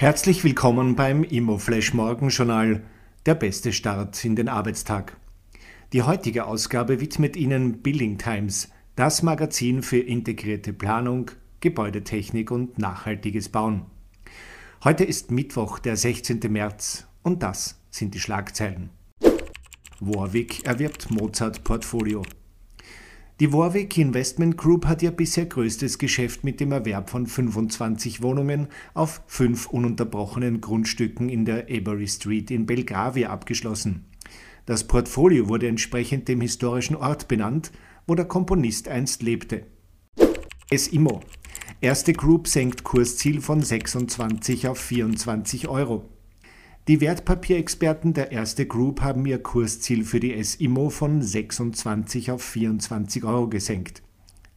Herzlich willkommen beim ImmoFlash Morgenjournal, der beste Start in den Arbeitstag. Die heutige Ausgabe widmet Ihnen Building Times, das Magazin für integrierte Planung, Gebäudetechnik und nachhaltiges Bauen. Heute ist Mittwoch, der 16. März, und das sind die Schlagzeilen. Warwick erwirbt Mozart Portfolio. Die Warwick Investment Group hat ihr bisher größtes Geschäft mit dem Erwerb von 25 Wohnungen auf fünf ununterbrochenen Grundstücken in der Avery Street in Belgravia abgeschlossen. Das Portfolio wurde entsprechend dem historischen Ort benannt, wo der Komponist einst lebte. SIMO. Erste Group senkt Kursziel von 26 auf 24 Euro. Die Wertpapierexperten der Erste Group haben ihr Kursziel für die SIMO von 26 auf 24 Euro gesenkt.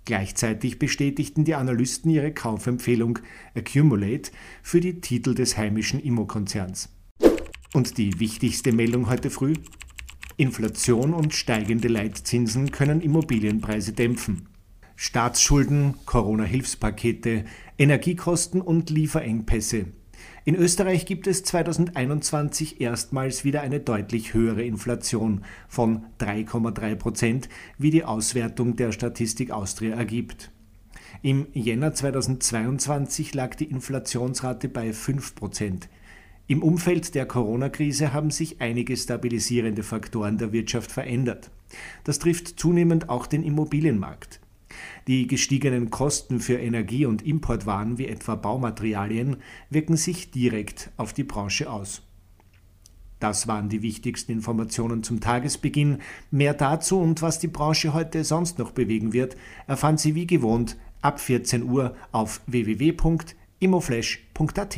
Gleichzeitig bestätigten die Analysten ihre Kaufempfehlung Accumulate für die Titel des heimischen Immo-Konzerns. Und die wichtigste Meldung heute früh? Inflation und steigende Leitzinsen können Immobilienpreise dämpfen. Staatsschulden, Corona-Hilfspakete, Energiekosten und Lieferengpässe in Österreich gibt es 2021 erstmals wieder eine deutlich höhere Inflation von 3,3 Prozent, wie die Auswertung der Statistik Austria ergibt. Im Jänner 2022 lag die Inflationsrate bei 5 Prozent. Im Umfeld der Corona-Krise haben sich einige stabilisierende Faktoren der Wirtschaft verändert. Das trifft zunehmend auch den Immobilienmarkt. Die gestiegenen Kosten für Energie- und Importwaren wie etwa Baumaterialien wirken sich direkt auf die Branche aus. Das waren die wichtigsten Informationen zum Tagesbeginn. Mehr dazu und was die Branche heute sonst noch bewegen wird, erfahren Sie wie gewohnt ab 14 Uhr auf www.immoflash.at.